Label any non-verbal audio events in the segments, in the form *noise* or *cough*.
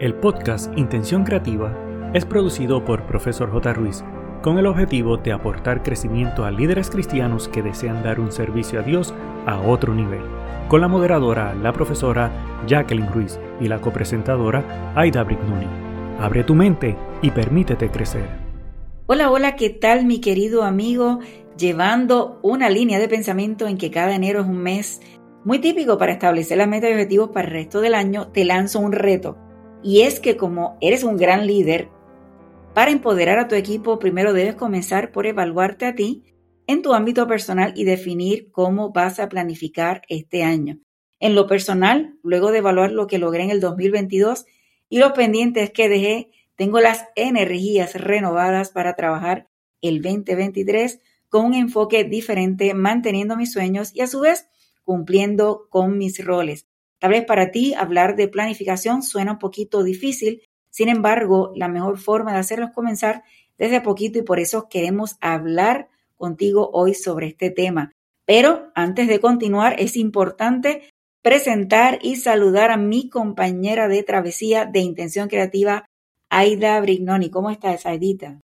El podcast Intención Creativa es producido por Profesor J. Ruiz con el objetivo de aportar crecimiento a líderes cristianos que desean dar un servicio a Dios a otro nivel, con la moderadora, la profesora Jacqueline Ruiz y la copresentadora Aida Brignoni. Abre tu mente y permítete crecer. Hola, hola, ¿qué tal mi querido amigo? Llevando una línea de pensamiento en que cada enero es un mes muy típico para establecer las metas y objetivos para el resto del año, te lanzo un reto y es que como eres un gran líder, para empoderar a tu equipo primero debes comenzar por evaluarte a ti en tu ámbito personal y definir cómo vas a planificar este año. En lo personal, luego de evaluar lo que logré en el 2022 y los pendientes que dejé, tengo las energías renovadas para trabajar el 2023 con un enfoque diferente, manteniendo mis sueños y a su vez cumpliendo con mis roles. Tal vez para ti hablar de planificación suena un poquito difícil, sin embargo, la mejor forma de hacerlo es comenzar desde a poquito y por eso queremos hablar contigo hoy sobre este tema. Pero antes de continuar, es importante presentar y saludar a mi compañera de travesía de Intención Creativa, Aida Brignoni. ¿Cómo estás, Aidita?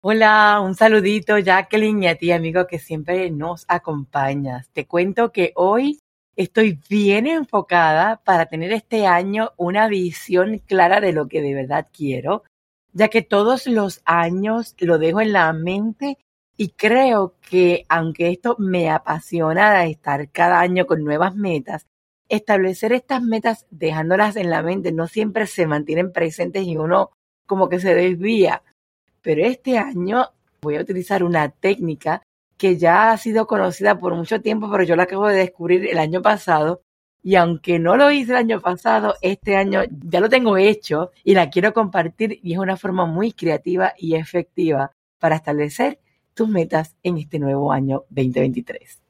Hola, un saludito, Jacqueline, y a ti, amigo, que siempre nos acompañas. Te cuento que hoy Estoy bien enfocada para tener este año una visión clara de lo que de verdad quiero, ya que todos los años lo dejo en la mente y creo que aunque esto me apasiona estar cada año con nuevas metas, establecer estas metas dejándolas en la mente no siempre se mantienen presentes y uno como que se desvía. Pero este año voy a utilizar una técnica que ya ha sido conocida por mucho tiempo, pero yo la acabo de descubrir el año pasado. Y aunque no lo hice el año pasado, este año ya lo tengo hecho y la quiero compartir y es una forma muy creativa y efectiva para establecer tus metas en este nuevo año 2023.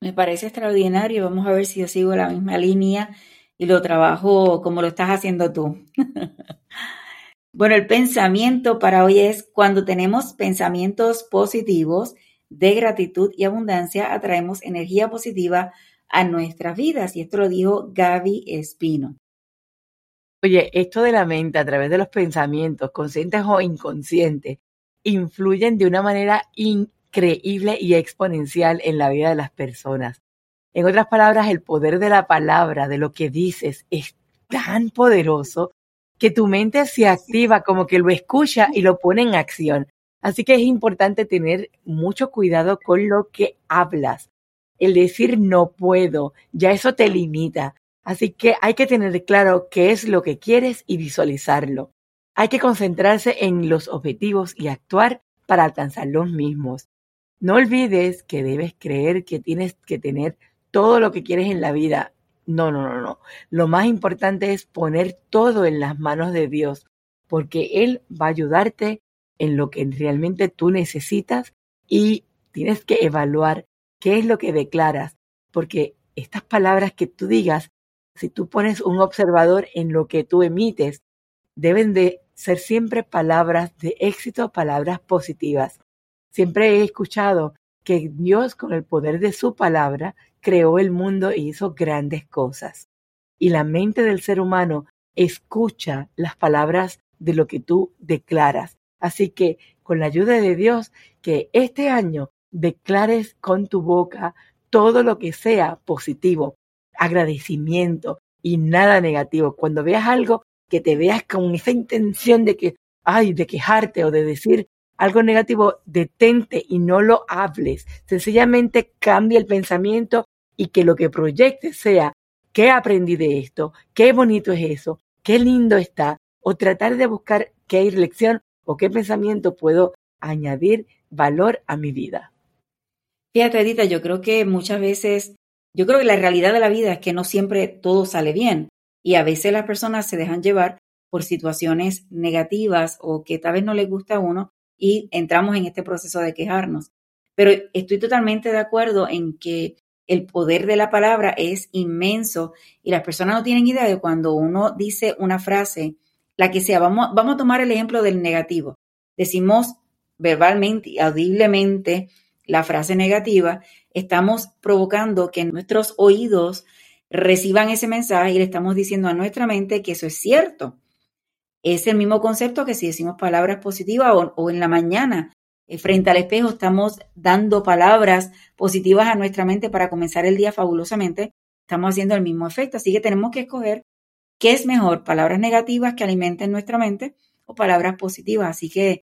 Me parece extraordinario. Vamos a ver si yo sigo la misma línea y lo trabajo como lo estás haciendo tú. *laughs* bueno, el pensamiento para hoy es cuando tenemos pensamientos positivos, de gratitud y abundancia atraemos energía positiva a nuestras vidas. Y esto lo dijo Gaby Espino. Oye, esto de la mente a través de los pensamientos, conscientes o inconscientes, influyen de una manera increíble y exponencial en la vida de las personas. En otras palabras, el poder de la palabra, de lo que dices, es tan poderoso que tu mente se activa como que lo escucha y lo pone en acción. Así que es importante tener mucho cuidado con lo que hablas. El decir no puedo, ya eso te limita. Así que hay que tener claro qué es lo que quieres y visualizarlo. Hay que concentrarse en los objetivos y actuar para alcanzar los mismos. No olvides que debes creer que tienes que tener todo lo que quieres en la vida. No, no, no, no. Lo más importante es poner todo en las manos de Dios, porque Él va a ayudarte en lo que realmente tú necesitas y tienes que evaluar qué es lo que declaras, porque estas palabras que tú digas, si tú pones un observador en lo que tú emites, deben de ser siempre palabras de éxito, palabras positivas. Siempre he escuchado que Dios con el poder de su palabra creó el mundo y hizo grandes cosas. Y la mente del ser humano escucha las palabras de lo que tú declaras. Así que con la ayuda de Dios, que este año declares con tu boca todo lo que sea positivo, agradecimiento y nada negativo. Cuando veas algo, que te veas con esa intención de que, ay, de quejarte o de decir algo negativo, detente y no lo hables. Sencillamente cambia el pensamiento y que lo que proyectes sea, ¿qué aprendí de esto? ¿Qué bonito es eso? ¿Qué lindo está? O tratar de buscar qué lección o qué pensamiento puedo añadir valor a mi vida. Fíjate, Edita, yo creo que muchas veces, yo creo que la realidad de la vida es que no siempre todo sale bien y a veces las personas se dejan llevar por situaciones negativas o que tal vez no les gusta a uno y entramos en este proceso de quejarnos. Pero estoy totalmente de acuerdo en que el poder de la palabra es inmenso y las personas no tienen idea de cuando uno dice una frase la que sea. Vamos, vamos a tomar el ejemplo del negativo. Decimos verbalmente y audiblemente la frase negativa, estamos provocando que nuestros oídos reciban ese mensaje y le estamos diciendo a nuestra mente que eso es cierto. Es el mismo concepto que si decimos palabras positivas o, en la mañana eh, frente al espejo estamos dando palabras positivas a nuestra mente para comenzar el día fabulosamente, estamos haciendo el mismo efecto. Así que tenemos que escoger qué es mejor, palabras negativas que alimenten nuestra mente o palabras positivas. Así que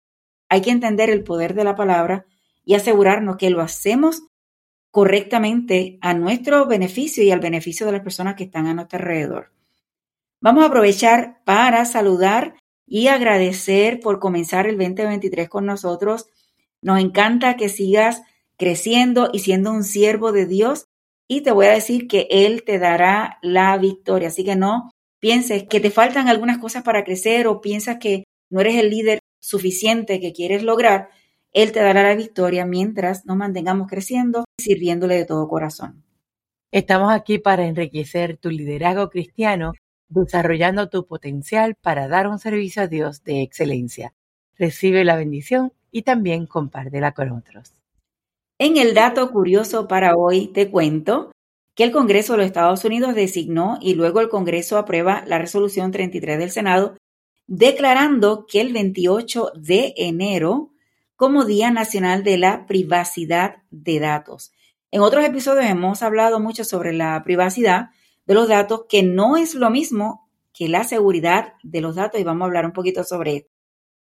hay que entender el poder de la palabra y asegurarnos que lo hacemos correctamente a nuestro beneficio y al beneficio de las personas que están a nuestro alrededor. Vamos a aprovechar para saludar y agradecer por comenzar el 2023 con nosotros. Nos encanta que sigas creciendo y siendo un siervo de Dios y te voy a decir que Él te dará la victoria. Así que no pienses que te faltan algunas cosas para crecer o piensas que no eres el líder suficiente que quieres lograr. Él te dará la victoria mientras nos mantengamos creciendo y sirviéndole de todo corazón. Estamos aquí para enriquecer tu liderazgo cristiano, desarrollando tu potencial para dar un servicio a Dios de excelencia. Recibe la bendición y también compártela con otros. En el dato curioso para hoy te cuento que el Congreso de los Estados Unidos designó y luego el Congreso aprueba la resolución 33 del Senado declarando que el 28 de enero como Día Nacional de la Privacidad de Datos. En otros episodios hemos hablado mucho sobre la privacidad de los datos, que no es lo mismo que la seguridad de los datos y vamos a hablar un poquito sobre esto.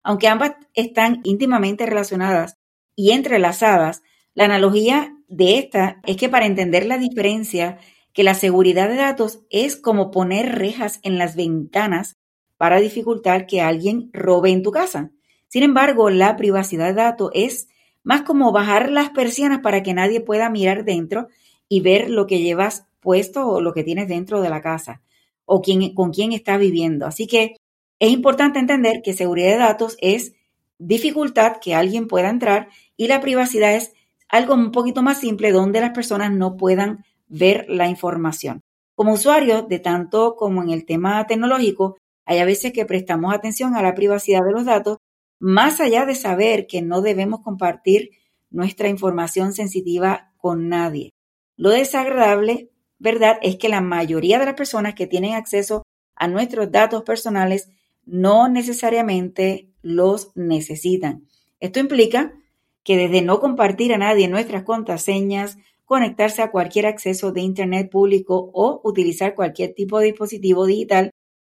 Aunque ambas están íntimamente relacionadas y entrelazadas, la analogía de esta es que para entender la diferencia, que la seguridad de datos es como poner rejas en las ventanas para dificultar que alguien robe en tu casa. Sin embargo, la privacidad de datos es más como bajar las persianas para que nadie pueda mirar dentro y ver lo que llevas puesto o lo que tienes dentro de la casa o quién, con quién estás viviendo. Así que es importante entender que seguridad de datos es dificultad que alguien pueda entrar y la privacidad es algo un poquito más simple donde las personas no puedan ver la información. Como usuario de tanto como en el tema tecnológico, hay a veces que prestamos atención a la privacidad de los datos más allá de saber que no debemos compartir nuestra información sensitiva con nadie. Lo desagradable, ¿verdad?, es que la mayoría de las personas que tienen acceso a nuestros datos personales no necesariamente los necesitan. Esto implica que desde no compartir a nadie nuestras contraseñas, conectarse a cualquier acceso de Internet público o utilizar cualquier tipo de dispositivo digital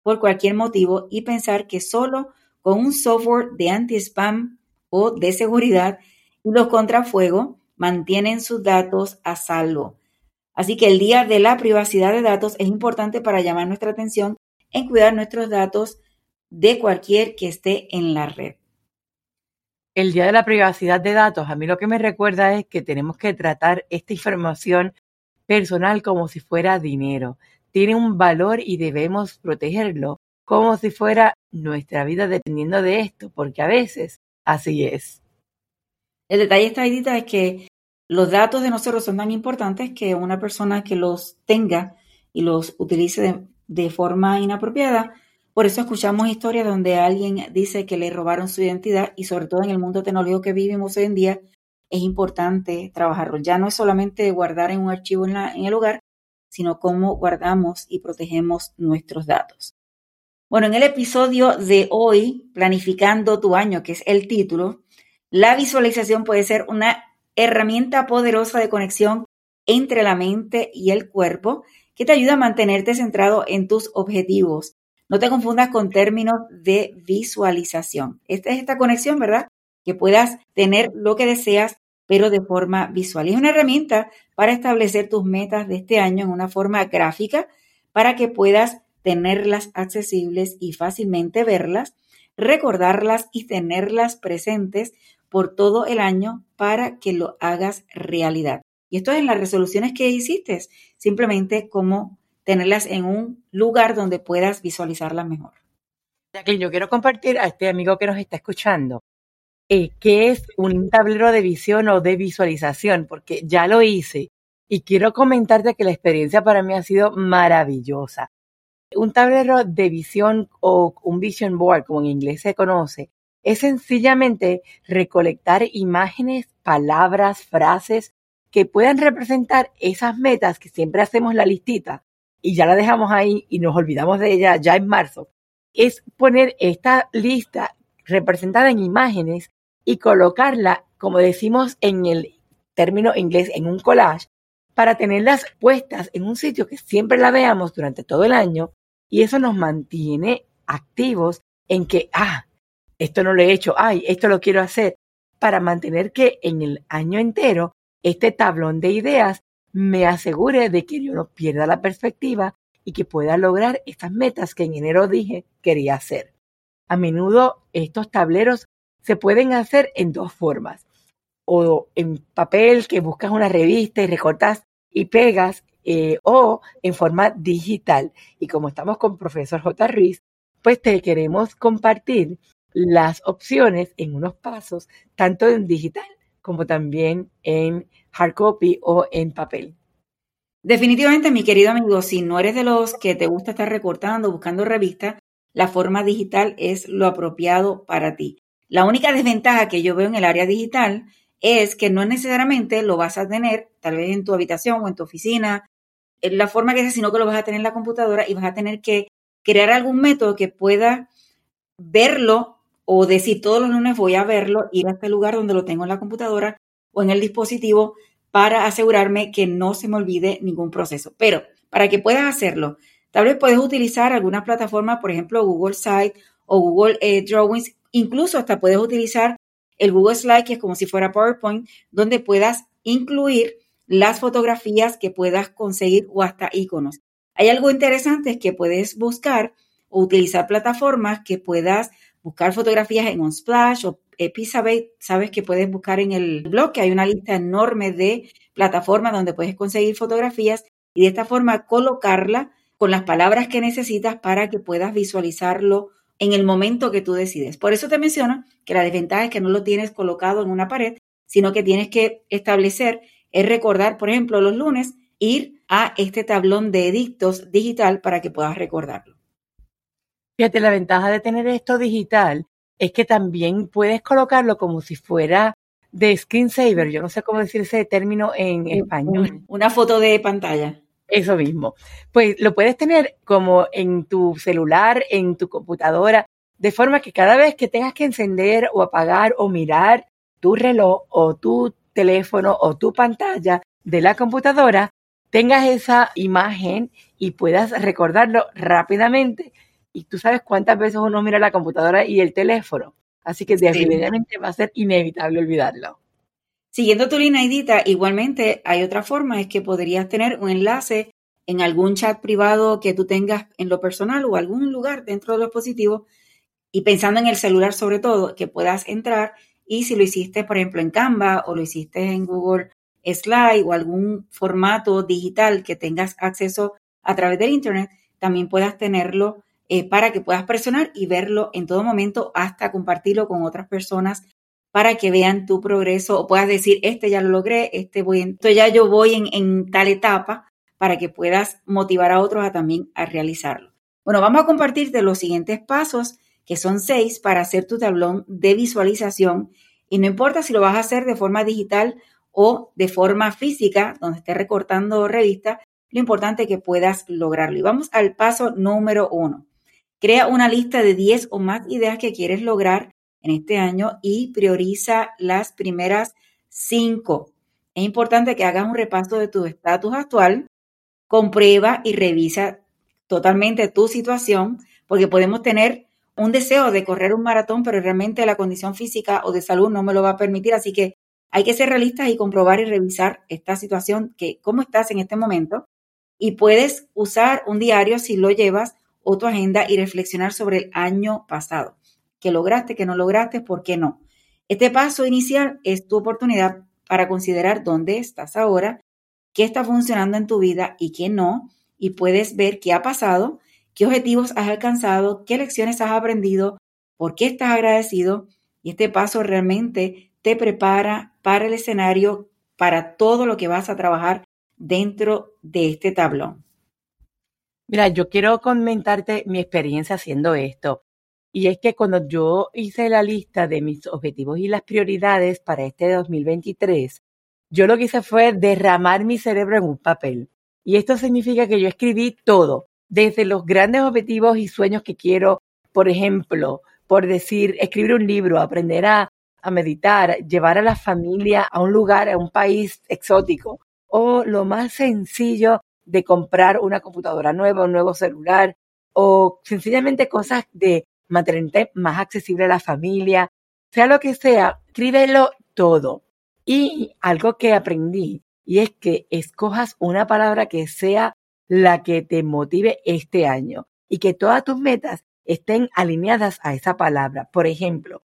por cualquier motivo y pensar que solo con un software de anti-spam o de seguridad y los contrafuegos mantienen sus datos a salvo. Así que el día de la privacidad de datos es importante para llamar nuestra atención en cuidar nuestros datos de cualquier que esté en la red. El día de la privacidad de datos, a mí lo que me recuerda es que tenemos que tratar esta información personal como si fuera dinero. Tiene un valor y debemos protegerlo como si fuera nuestra vida dependiendo de esto, porque a veces así es. El detalle esta es que los datos de nosotros son tan importantes que una persona que los tenga y los utilice de, forma inapropiada, por eso escuchamos historias donde alguien dice que le robaron su identidad y sobre todo en el mundo tecnológico que vivimos hoy en día es importante trabajarlo. Ya no es solamente guardar en un archivo en el hogar, sino cómo guardamos y protegemos nuestros datos. Bueno, en el episodio de hoy, Planificando tu año, que es el título, la visualización puede ser una herramienta poderosa de conexión entre la mente y el cuerpo que te ayuda a mantenerte centrado en tus objetivos. No te confundas con términos de visualización. Esta es esta conexión, ¿verdad? Que puedas tener lo que deseas, pero de forma visual. Y es una herramienta para establecer tus metas de este año en una forma gráfica para que puedas tenerlas accesibles y fácilmente verlas, recordarlas y tenerlas presentes por todo el año para que lo hagas realidad. Y esto es en las resoluciones que hiciste, simplemente como tenerlas en un lugar donde puedas visualizarlas mejor. Jacqueline, yo quiero compartir a este amigo que nos está escuchando eh, qué es un tablero de visión o de visualización, porque ya lo hice y quiero comentarte que la experiencia para mí ha sido maravillosa. Un tablero de visión o un vision board, como en inglés se conoce, es sencillamente recolectar imágenes, palabras, frases que puedan representar esas metas que siempre hacemos la listita y ya la dejamos ahí y nos olvidamos de ella ya en marzo. es poner esta lista representada en imágenes y colocarla, como decimos en el término inglés, en un collage, para tenerlas puestas en un sitio que siempre la veamos durante todo el año y eso nos mantiene activos en que, ah, esto no lo he hecho, ay, esto lo quiero hacer, para mantener que en el año entero este tablón de ideas me asegure de que yo no pierda la perspectiva y que pueda lograr estas metas que en enero dije quería hacer. A menudo estos tableros se pueden hacer en dos formas. O en papel que buscas una revista y recortas y pegas, eh, o en forma digital. Y como estamos con profesor J. Ruiz, pues te queremos compartir las opciones en unos pasos, tanto en digital como también en hard copy o en papel. Definitivamente, mi querido amigo, si no eres de los que te gusta estar recortando, buscando revistas, la forma digital es lo apropiado para ti. La única desventaja que yo veo en el área digital es que no necesariamente lo vas a tener tal vez en tu habitación o en tu oficina, en la forma que sea, sino que lo vas a tener en la computadora y vas a tener que crear algún método que pueda verlo o decir todos los lunes voy a verlo, ir a este lugar donde lo tengo en la computadora o en el dispositivo para asegurarme que no se me olvide ningún proceso. Pero para que puedas hacerlo, tal vez puedes utilizar alguna plataforma, por ejemplo, Google Site o Google eh, Drawings, incluso hasta puedes utilizar el Google Slide, que es como si fuera PowerPoint, donde puedas incluir las fotografías que puedas conseguir o hasta iconos. Hay algo interesante es que puedes buscar o utilizar plataformas que puedas buscar fotografías en Unsplash o Epizabate, sabes que puedes buscar en el blog que hay una lista enorme de plataformas donde puedes conseguir fotografías y de esta forma colocarla con las palabras que necesitas para que puedas visualizarlo en el momento que tú decides. Por eso te menciono que la desventaja es que no lo tienes colocado en una pared, sino que tienes que establecer, es recordar, por ejemplo, los lunes, ir a este tablón de edictos digital para que puedas recordarlo. Fíjate, la ventaja de tener esto digital es que también puedes colocarlo como si fuera de screensaver, yo no sé cómo decir ese término en español. Una foto de pantalla. Eso mismo. Pues lo puedes tener como en tu celular, en tu computadora, de forma que cada vez que tengas que encender o apagar o mirar tu reloj o tu teléfono o tu pantalla de la computadora, tengas esa imagen y puedas recordarlo rápidamente. Y tú sabes cuántas veces uno mira la computadora y el teléfono. Así que definitivamente va a ser inevitable olvidarlo. Siguiendo tu línea, Edita, igualmente hay otra forma, es que podrías tener un enlace en algún chat privado que tú tengas en lo personal o algún lugar dentro del dispositivo y pensando en el celular sobre todo, que puedas entrar y si lo hiciste, por ejemplo, en Canva o lo hiciste en Google Slide o algún formato digital que tengas acceso a través del Internet, también puedas tenerlo eh, para que puedas presionar y verlo en todo momento hasta compartirlo con otras personas para que vean tu progreso o puedas decir, este ya lo logré, este voy en, esto ya yo voy en, en tal etapa para que puedas motivar a otros a también a realizarlo. Bueno, vamos a compartirte los siguientes pasos, que son seis, para hacer tu tablón de visualización. Y no importa si lo vas a hacer de forma digital o de forma física, donde estés recortando revista, lo importante es que puedas lograrlo. Y vamos al paso número uno. Crea una lista de 10 o más ideas que quieres lograr en este año y prioriza las primeras cinco. Es importante que hagas un repaso de tu estatus actual, comprueba y revisa totalmente tu situación, porque podemos tener un deseo de correr un maratón, pero realmente la condición física o de salud no me lo va a permitir, así que hay que ser realistas y comprobar y revisar esta situación, que cómo estás en este momento, y puedes usar un diario si lo llevas o tu agenda y reflexionar sobre el año pasado que lograste, que no lograste, ¿por qué no? Este paso inicial es tu oportunidad para considerar dónde estás ahora, qué está funcionando en tu vida y qué no, y puedes ver qué ha pasado, qué objetivos has alcanzado, qué lecciones has aprendido, por qué estás agradecido, y este paso realmente te prepara para el escenario, para todo lo que vas a trabajar dentro de este tablón. Mira, yo quiero comentarte mi experiencia haciendo esto. Y es que cuando yo hice la lista de mis objetivos y las prioridades para este 2023, yo lo que hice fue derramar mi cerebro en un papel. Y esto significa que yo escribí todo, desde los grandes objetivos y sueños que quiero Por ejemplo, por decir, escribir un libro, aprender a, a meditar, llevar a la familia a un lugar, a un país exótico, o lo más sencillo de comprar una computadora nueva, un nuevo celular, o sencillamente cosas de mantenerte más accesible a la familia, sea lo que sea, escríbelo todo. Y algo que aprendí, y es que escojas una palabra que sea la que te motive este año y que todas tus metas estén alineadas a esa palabra. Por ejemplo,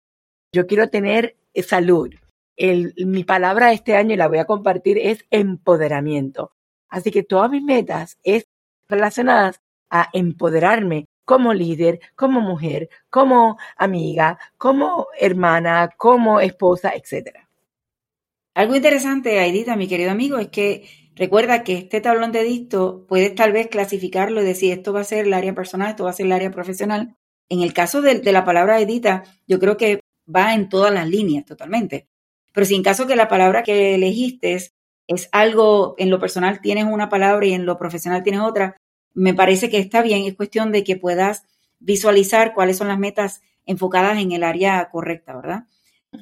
yo quiero tener salud. mi palabra este año, y la voy a compartir, es empoderamiento. Así que todas mis metas es relacionadas a empoderarme como líder, como mujer, como amiga, como hermana, como esposa, etc. Algo interesante, Aidita, mi querido amigo, es que recuerda que este tablón de dicto puedes tal vez clasificarlo y decir esto va a ser el área personal, esto va a ser el área profesional. En el caso de, la palabra Edita, yo creo que va en todas las líneas totalmente. Pero si en caso que la palabra que elegiste es algo, en lo personal tienes una palabra y en lo profesional tienes otra, me parece que está bien, es cuestión de que puedas visualizar cuáles son las metas enfocadas en el área correcta, ¿verdad?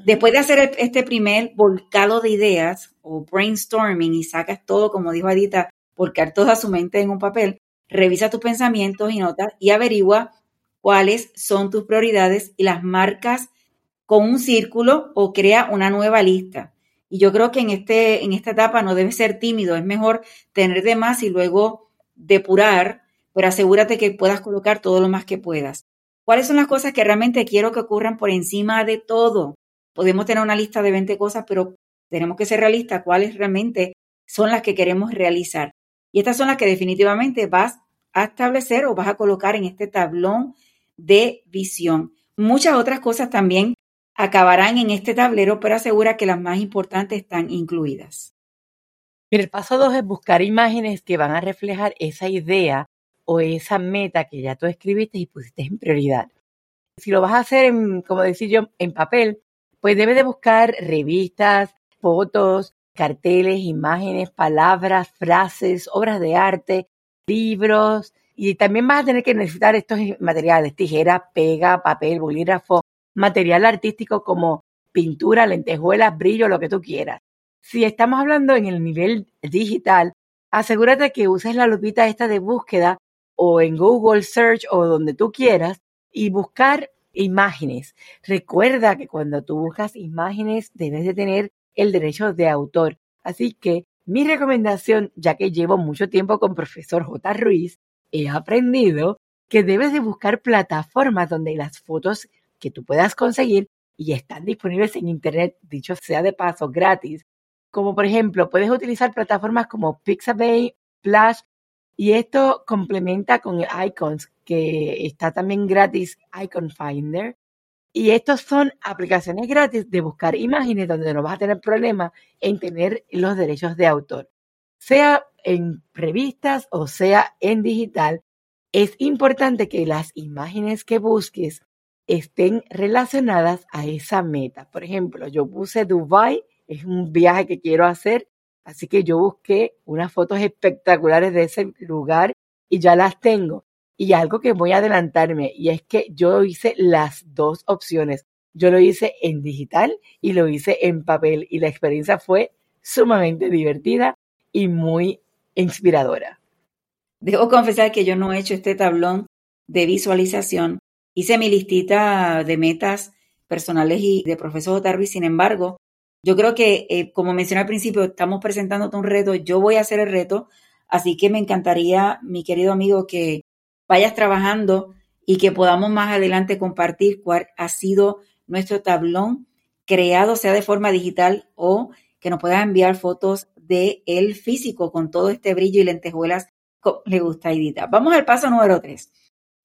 Después de hacer este primer volcado de ideas o brainstorming y sacas todo, como dijo Adita, volcar toda su mente en un papel, revisa tus pensamientos y notas y averigua cuáles son tus prioridades y las marcas con un círculo o crea una nueva lista. Y yo creo que en, este, en esta etapa no debe ser tímido, es mejor tener de más y luego depurar, pero asegúrate que puedas colocar todo lo más que puedas. ¿Cuáles son las cosas que realmente quiero que ocurran por encima de todo? Podemos tener una lista de 20 cosas, pero tenemos que ser realistas cuáles realmente son las que queremos realizar. Y estas son las que definitivamente vas a establecer o vas a colocar en este tablón de visión. Muchas otras cosas también acabarán en este tablero, pero asegura que las más importantes están incluidas el paso dos es buscar imágenes que van a reflejar esa idea o esa meta que ya tú escribiste y pusiste en prioridad. Si lo vas a hacer, en, como decía yo, en papel, pues debes de buscar revistas, fotos, carteles, imágenes, palabras, frases, obras de arte, libros, y también vas a tener que necesitar estos materiales, tijera, pega, papel, bolígrafo, material artístico como pintura, lentejuelas, brillo, lo que tú quieras. Si estamos hablando en el nivel digital, asegúrate que uses la lupita esta de búsqueda o en Google Search o donde tú quieras y buscar imágenes. Recuerda que cuando tú buscas imágenes debes de tener el derecho de autor. Así que mi recomendación, ya que llevo mucho tiempo con profesor J. Ruiz, he aprendido que debes de buscar plataformas donde las fotos que tú puedas conseguir y están disponibles en internet, dicho sea de paso, gratis, como por ejemplo, puedes utilizar plataformas como Pixabay, Flash, y esto complementa con Icons, que está también gratis, Icon Finder. Y estos son aplicaciones gratis de buscar imágenes donde no vas a tener problema en tener los derechos de autor. Sea en revistas o sea en digital, es importante que las imágenes que busques estén relacionadas a esa meta. Por ejemplo, yo puse Dubai es un viaje que quiero hacer, así que yo busqué unas fotos espectaculares de ese lugar y ya las tengo. Y algo que voy a adelantarme, y es que yo hice las dos opciones. Yo lo hice en digital y lo hice en papel y la experiencia fue sumamente divertida y muy inspiradora. Debo confesar que yo no he hecho este tablón de visualización. Hice mi listita de metas personales y de profesor Darby, sin embargo, yo creo que, eh, como mencioné al principio, estamos presentándote un reto, yo voy a hacer el reto, así que me encantaría, mi querido amigo, que vayas trabajando y que podamos más adelante compartir cuál ha sido nuestro tablón creado, sea de forma digital o que nos puedas enviar fotos de el físico con todo este brillo y lentejuelas le gusta a Edita. Vamos al paso número tres.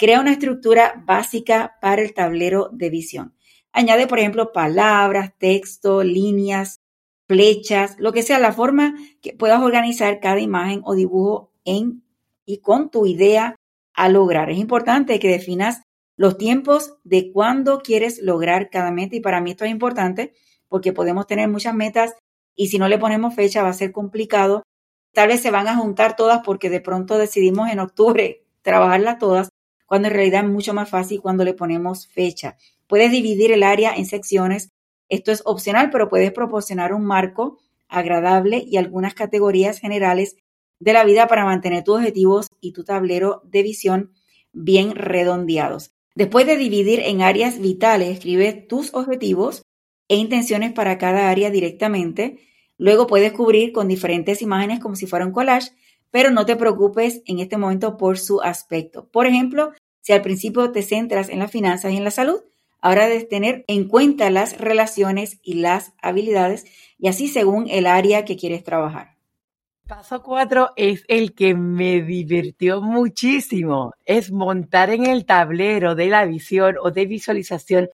Crea una estructura básica para el tablero de visión. Añade, por ejemplo, palabras, texto, líneas, flechas, lo que sea, la forma que puedas organizar cada imagen o dibujo en y con tu idea a lograr. Es importante que definas los tiempos de cuándo quieres lograr cada meta y para mí esto es importante porque podemos tener muchas metas y si no le ponemos fecha va a ser complicado. Tal vez se van a juntar todas porque de pronto decidimos en octubre *laughs* trabajarlas todas cuando en realidad es mucho más fácil cuando le ponemos fecha. Puedes dividir el área en secciones. Esto es opcional, pero puedes proporcionar un marco agradable y algunas categorías generales de la vida para mantener tus objetivos y tu tablero de visión bien redondeados. Después de dividir en áreas vitales, escribe tus objetivos e intenciones para cada área directamente. Luego puedes cubrir con diferentes imágenes como si fuera un collage, pero no te preocupes en este momento por su aspecto. Por ejemplo, si al principio te centras en las finanzas y en la salud, ahora debes tener en cuenta las relaciones y las habilidades y así según el área que quieres trabajar. Paso cuatro es el que me divirtió muchísimo. Es montar en el tablero de la visión o de visualización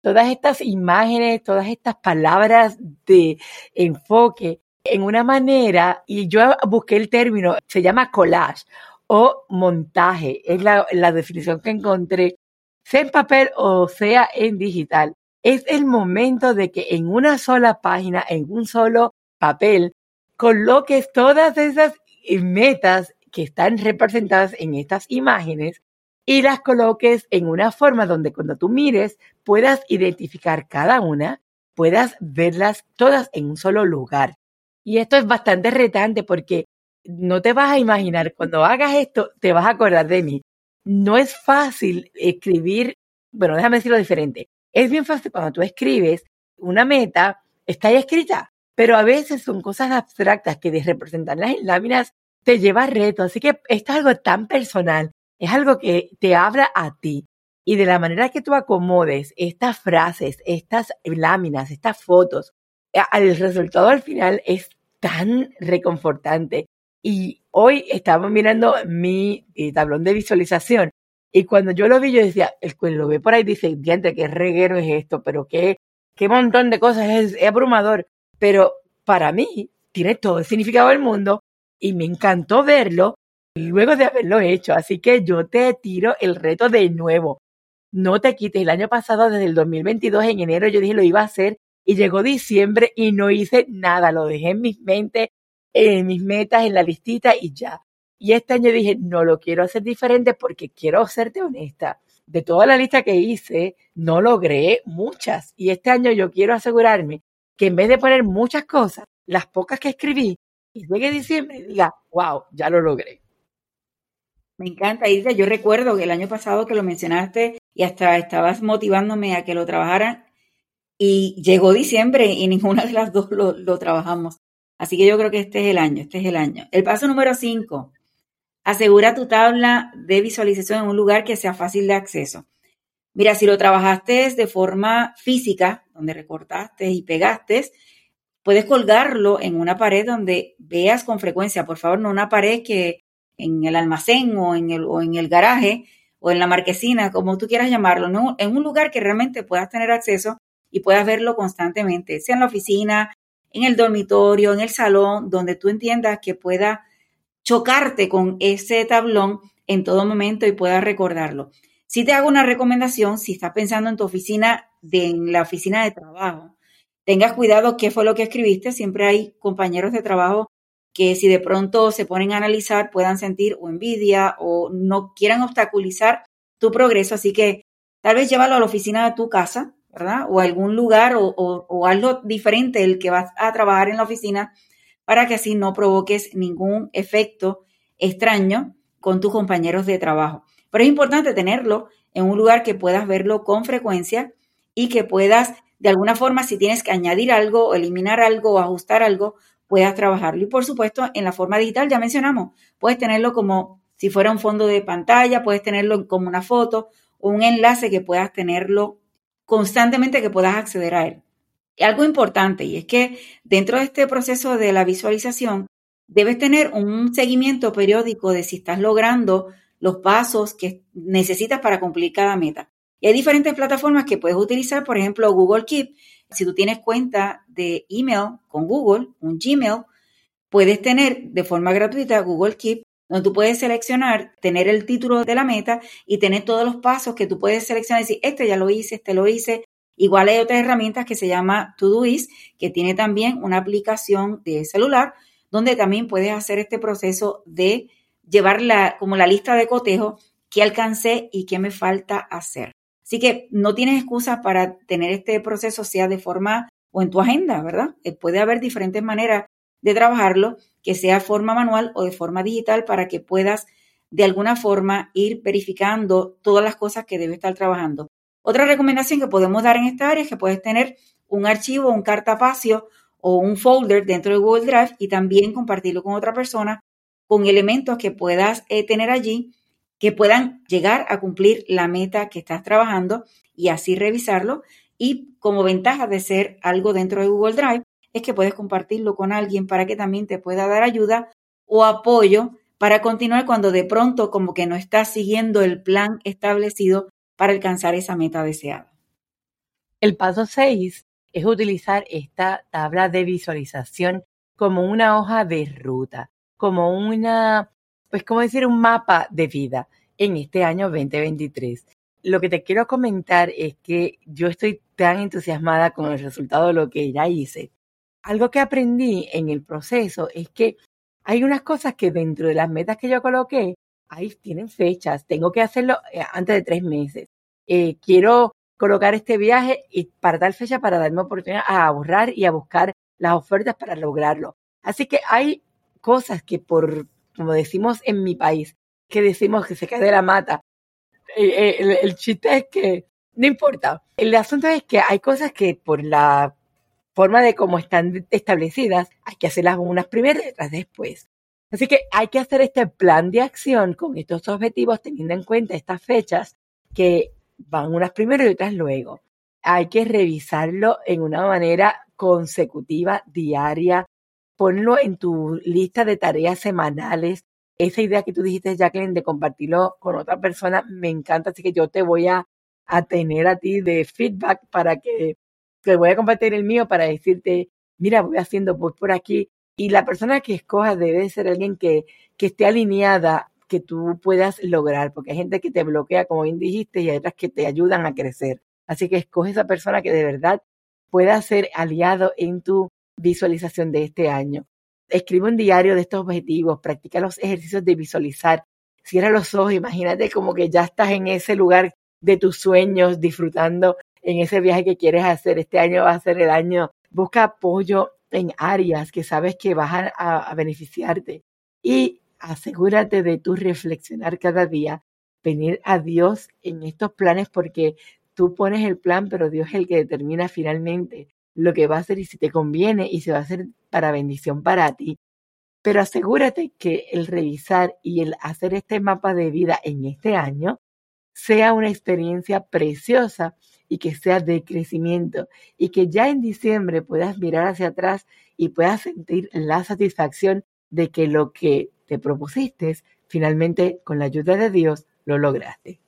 todas estas imágenes, todas estas palabras de enfoque en una manera, y yo busqué el término, se llama collage o montaje. Es la, definición que encontré, sea en papel o sea en digital. Es el momento de que en una sola página, en un solo papel, coloques todas esas metas que están representadas en estas imágenes y las coloques en una forma donde cuando tú mires puedas identificar cada una, puedas verlas todas en un solo lugar. Y esto es bastante retante porque no te vas a imaginar, cuando hagas esto, te vas a acordar de mí. No es fácil escribir, bueno, déjame decirlo diferente. Es bien fácil cuando tú escribes una meta, está ya escrita, pero a veces son cosas abstractas que de representar las láminas te lleva reto. Así que esto es algo tan personal, es algo que te habla a ti. Y de la manera que tú acomodes estas frases, estas láminas, estas fotos, el resultado al final es tan reconfortante. Y hoy estamos mirando mi eh, tablón de visualización y cuando yo lo vi, yo decía, el que lo ve por ahí dice, diante, qué reguero es esto, pero qué, qué montón de cosas, es, es abrumador. Pero para mí tiene todo el significado del mundo y me encantó verlo luego de haberlo hecho. Así que yo te tiro el reto de nuevo. No te quites. El año pasado, desde el 2022, en enero, yo dije lo iba a hacer y llegó diciembre y no hice nada. Lo dejé en mis mentes mis metas, en la listita y ya. Y este año dije, no lo quiero hacer diferente porque quiero serte honesta. De toda la lista que hice, no logré muchas. Y este año yo quiero asegurarme que en vez de poner muchas cosas, las pocas que escribí, y llegue diciembre diga, wow, ya lo logré. Me encanta, Isa. Yo recuerdo que el año pasado que lo mencionaste y hasta estabas motivándome a que lo trabajara y llegó diciembre y ninguna de las dos lo, lo trabajamos. Así que yo creo que este es el año, este es el año. El paso número 5. Asegura tu tabla de visualización en un lugar que sea fácil de acceso. Mira, si lo trabajaste de forma física, donde recortaste y pegaste, puedes colgarlo en una pared donde veas con frecuencia. Por favor, no una pared que en el almacén o en el, o en el garaje o en la marquesina, como tú quieras llamarlo, ¿no? en un lugar que realmente puedas tener acceso y puedas verlo constantemente, sea en la oficina, en el dormitorio, en el salón, donde tú entiendas que pueda chocarte con ese tablón en todo momento y puedas recordarlo. Si te hago una recomendación, si estás pensando en tu oficina, de, en la oficina de trabajo, tengas cuidado qué fue lo que escribiste. Siempre hay compañeros de trabajo que si de pronto se ponen a analizar puedan sentir o envidia o no quieran obstaculizar tu progreso. Así que tal vez llévalo a la oficina de tu casa ¿verdad? O algún lugar o, algo diferente el que vas a trabajar en la oficina para que así no provoques ningún efecto extraño con tus compañeros de trabajo. Pero es importante tenerlo en un lugar que puedas verlo con frecuencia y que puedas, de alguna forma, si tienes que añadir algo, o eliminar algo o ajustar algo, puedas trabajarlo. Y por supuesto, en la forma digital, ya mencionamos, puedes tenerlo como si fuera un fondo de pantalla, puedes tenerlo como una foto o un enlace que puedas tenerlo constantemente que puedas acceder a él. Algo importante y es que dentro de este proceso de la visualización debes tener un seguimiento periódico de si estás logrando los pasos que necesitas para cumplir cada meta. Y hay diferentes plataformas que puedes utilizar, por ejemplo, Google Keep. Si tú tienes cuenta de email con Google, un Gmail, puedes tener de forma gratuita Google Keep donde tú puedes seleccionar, tener el título de la meta y tener todos los pasos que tú puedes seleccionar y decir, este ya lo hice, este lo hice. Igual hay otras herramientas que se llama Todoist, que tiene también una aplicación de celular, donde también puedes hacer este proceso de llevar la, como la lista de cotejo qué alcancé y qué me falta hacer. Así que no tienes excusas para tener este proceso, sea de forma o en tu agenda, ¿verdad? Eh, puede haber diferentes maneras de trabajarlo, que sea forma manual o de forma digital para que puedas de alguna forma ir verificando todas las cosas que debe estar trabajando. Otra recomendación que podemos dar en esta área es que puedes tener un archivo, un cartapacio o un folder dentro de Google Drive y también compartirlo con otra persona con elementos que puedas eh, tener allí que puedan llegar a cumplir la meta que estás trabajando y así revisarlo. Y como ventaja de ser algo dentro de Google Drive es que puedes compartirlo con alguien para que también te pueda dar ayuda o apoyo para continuar cuando de pronto como que no estás siguiendo el plan establecido para alcanzar esa meta deseada. El paso 6 es utilizar esta tabla de visualización como una hoja de ruta, como una, pues como decir, un mapa de vida en este año 2023. Lo que te quiero comentar es que yo estoy tan entusiasmada con el resultado de lo que ya hice. Algo que aprendí en el proceso es que hay unas cosas que dentro de las metas que yo coloqué, ahí tienen fechas. Tengo que hacerlo eh, antes de tres meses. Eh, quiero colocar este viaje y para tal fecha para darme oportunidad a ahorrar y a buscar las ofertas para lograrlo. Así que hay cosas que por, como decimos en mi país, que decimos que se cae de la mata. Eh, el, el chiste es que no importa. El asunto es que hay cosas que por la forma de cómo están establecidas, hay que hacerlas unas primero y otras después. Así que hay que hacer este plan de acción con estos objetivos teniendo en cuenta estas fechas que van unas primero y otras luego. Hay que revisarlo en una manera consecutiva, diaria. Ponlo en tu lista de tareas semanales. Esa idea que tú dijiste, Jacqueline, de compartirlo con otra persona, me encanta. Así que yo te voy a, a tener a ti de feedback para que te voy a compartir el mío para decirte, mira, voy haciendo pues por aquí. Y la persona que escojas debe ser alguien que, que esté alineada, que tú puedas lograr, porque hay gente que te bloquea, como bien dijiste, y hay otras que te ayudan a crecer. Así que escoge esa persona que de verdad pueda ser aliado en tu visualización de este año. Escribe un diario de estos objetivos, practica los ejercicios de visualizar, cierra los ojos, imagínate como que ya estás en ese lugar de tus sueños, disfrutando en ese viaje que quieres hacer. Este año va a ser el año. Busca apoyo en áreas que sabes que van a, beneficiarte y asegúrate de tu reflexionar cada día, venir a Dios en estos planes porque tú pones el plan, pero Dios es el que determina finalmente lo que va a hacer y si te conviene y se va a hacer para bendición para ti. Pero asegúrate que el revisar y el hacer este mapa de vida en este año sea una experiencia preciosa y que sea de crecimiento y que ya en diciembre puedas mirar hacia atrás y puedas sentir la satisfacción de que lo que te propusiste finalmente con la ayuda de Dios lo lograste.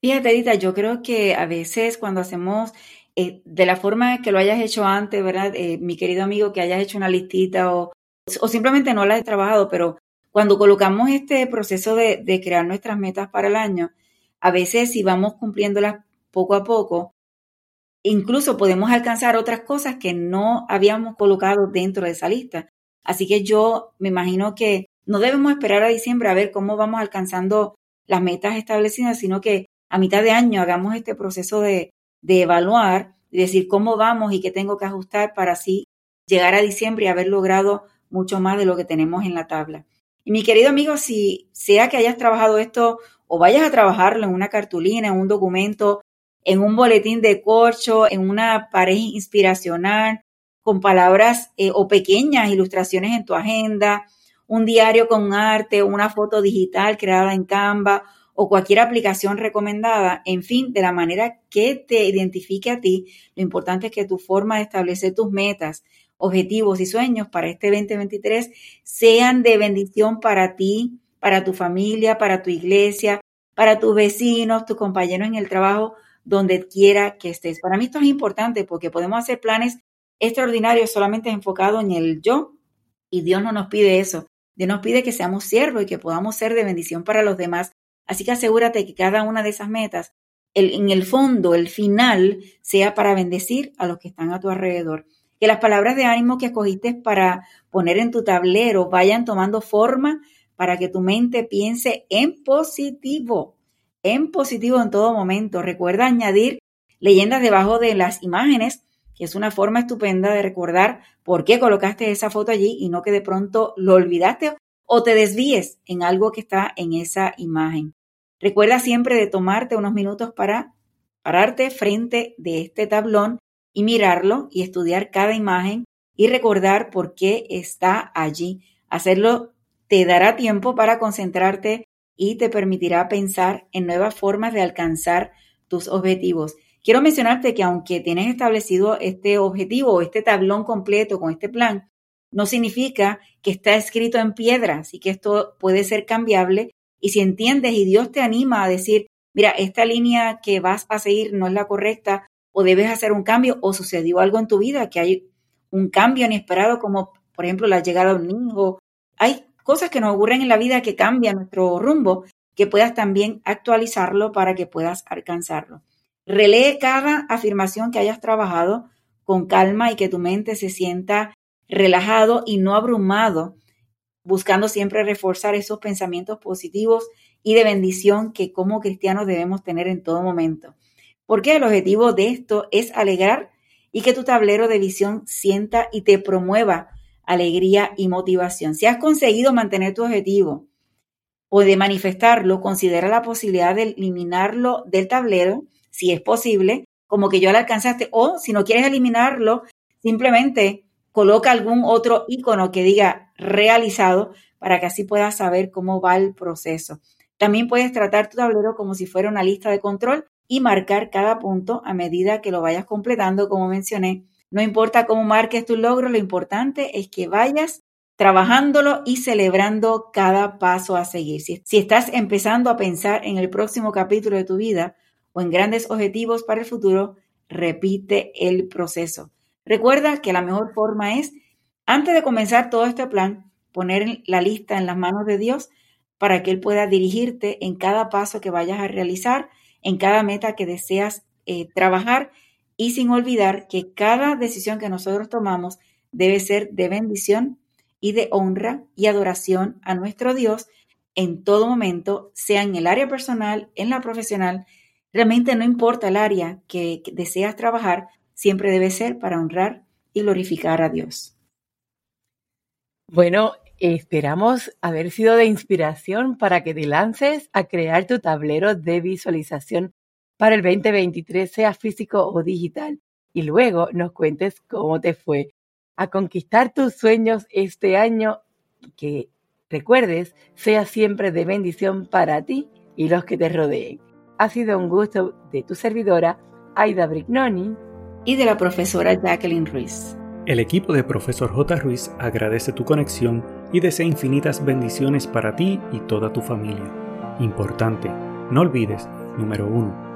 Fíjate, Edita, yo creo que a veces cuando hacemos eh, de la forma que lo hayas hecho antes, ¿verdad? Eh, mi querido amigo, que hayas hecho una listita o, o simplemente no la has trabajado, pero cuando colocamos este proceso de, crear nuestras metas para el año, a veces si vamos cumpliéndolas poco a poco, incluso podemos alcanzar otras cosas que no habíamos colocado dentro de esa lista. Así que yo me imagino que no debemos esperar a diciembre a ver cómo vamos alcanzando las metas establecidas, sino que a mitad de año hagamos este proceso de, de evaluar y decir cómo vamos y qué tengo que ajustar para así llegar a diciembre y haber logrado mucho más de lo que tenemos en la tabla. Y mi querido amigo, si sea que hayas trabajado esto o vayas a trabajarlo en una cartulina, en un documento en un boletín de corcho, en una pared inspiracional, con palabras eh, o pequeñas ilustraciones en tu agenda, un diario con arte, una foto digital creada en Canva o cualquier aplicación recomendada, en fin, de la manera que te identifique a ti, lo importante es que tu forma de establecer tus metas, objetivos y sueños para este 2023 sean de bendición para ti, para tu familia, para tu iglesia, para tus vecinos, tus compañeros en el trabajo, donde quiera que estés. Para mí esto es importante porque podemos hacer planes extraordinarios solamente enfocados en el yo y Dios no nos pide eso. Dios nos pide que seamos siervos y que podamos ser de bendición para los demás. Así que asegúrate que cada una de esas metas, en el fondo, el final, sea para bendecir a los que están a tu alrededor. Que las palabras de ánimo que escogiste para poner en tu tablero vayan tomando forma para que tu mente piense en positivo, en positivo en todo momento. Recuerda añadir leyendas debajo de las imágenes, que es una forma estupenda de recordar por qué colocaste esa foto allí y no que de pronto lo olvidaste o te desvíes en algo que está en esa imagen. Recuerda siempre de tomarte unos minutos para pararte frente de este tablón y mirarlo y estudiar cada imagen y recordar por qué está allí. Hacerlo te dará tiempo para concentrarte y te permitirá pensar en nuevas formas de alcanzar tus objetivos. Quiero mencionarte que aunque tienes establecido este objetivo este tablón completo con este plan, no significa que está escrito en piedra, así que esto puede ser cambiable. Y si entiendes y Dios te anima a decir, mira, esta línea que vas a seguir no es la correcta, o debes hacer un cambio, o sucedió algo en tu vida, que hay un cambio inesperado, como por ejemplo la llegada de un hijo. Hay cosas que nos ocurren en la vida que cambian nuestro rumbo, que puedas también actualizarlo para que puedas alcanzarlo. Relee cada afirmación que hayas trabajado con calma y que tu mente se sienta relajado y no abrumado, buscando siempre reforzar esos pensamientos positivos y de bendición que como cristianos debemos tener en todo momento. Porque el objetivo de esto es alegrar y que tu tablero de visión sienta y te promueva alegría y motivación. Si has conseguido mantener tu objetivo o de manifestarlo, considera la posibilidad de eliminarlo del tablero, si es posible, como que yo lo alcanzaste, o si no quieres eliminarlo, simplemente coloca algún otro icono que diga realizado para que así puedas saber cómo va el proceso. También puedes tratar tu tablero como si fuera una lista de control y marcar cada punto a medida que lo vayas completando, como mencioné, no importa cómo marques tu logro, lo importante es que vayas trabajándolo y celebrando cada paso a seguir. Si, estás empezando a pensar en el próximo capítulo de tu vida o en grandes objetivos para el futuro, repite el proceso. Recuerda que la mejor forma es, antes de comenzar todo este plan, poner la lista en las manos de Dios para que Él pueda dirigirte en cada paso que vayas a realizar, en cada meta que deseas eh, trabajar y sin olvidar que cada decisión que nosotros tomamos debe ser de bendición y de honra y adoración a nuestro Dios en todo momento, sea en el área personal, en la profesional. Realmente no importa el área que deseas trabajar, siempre debe ser para honrar y glorificar a Dios. Bueno, esperamos haber sido de inspiración para que te lances a crear tu tablero de visualización para el 2023, sea físico o digital, y luego nos cuentes cómo te fue a conquistar tus sueños este año que recuerdes sea siempre de bendición para ti y los que te rodeen. Ha sido un gusto de tu servidora, Aida Brignoni. Y de la profesora Jacqueline Ruiz. El equipo de Profesor J. Ruiz agradece tu conexión y desea infinitas bendiciones para ti y toda tu familia. Importante, no olvides, número 1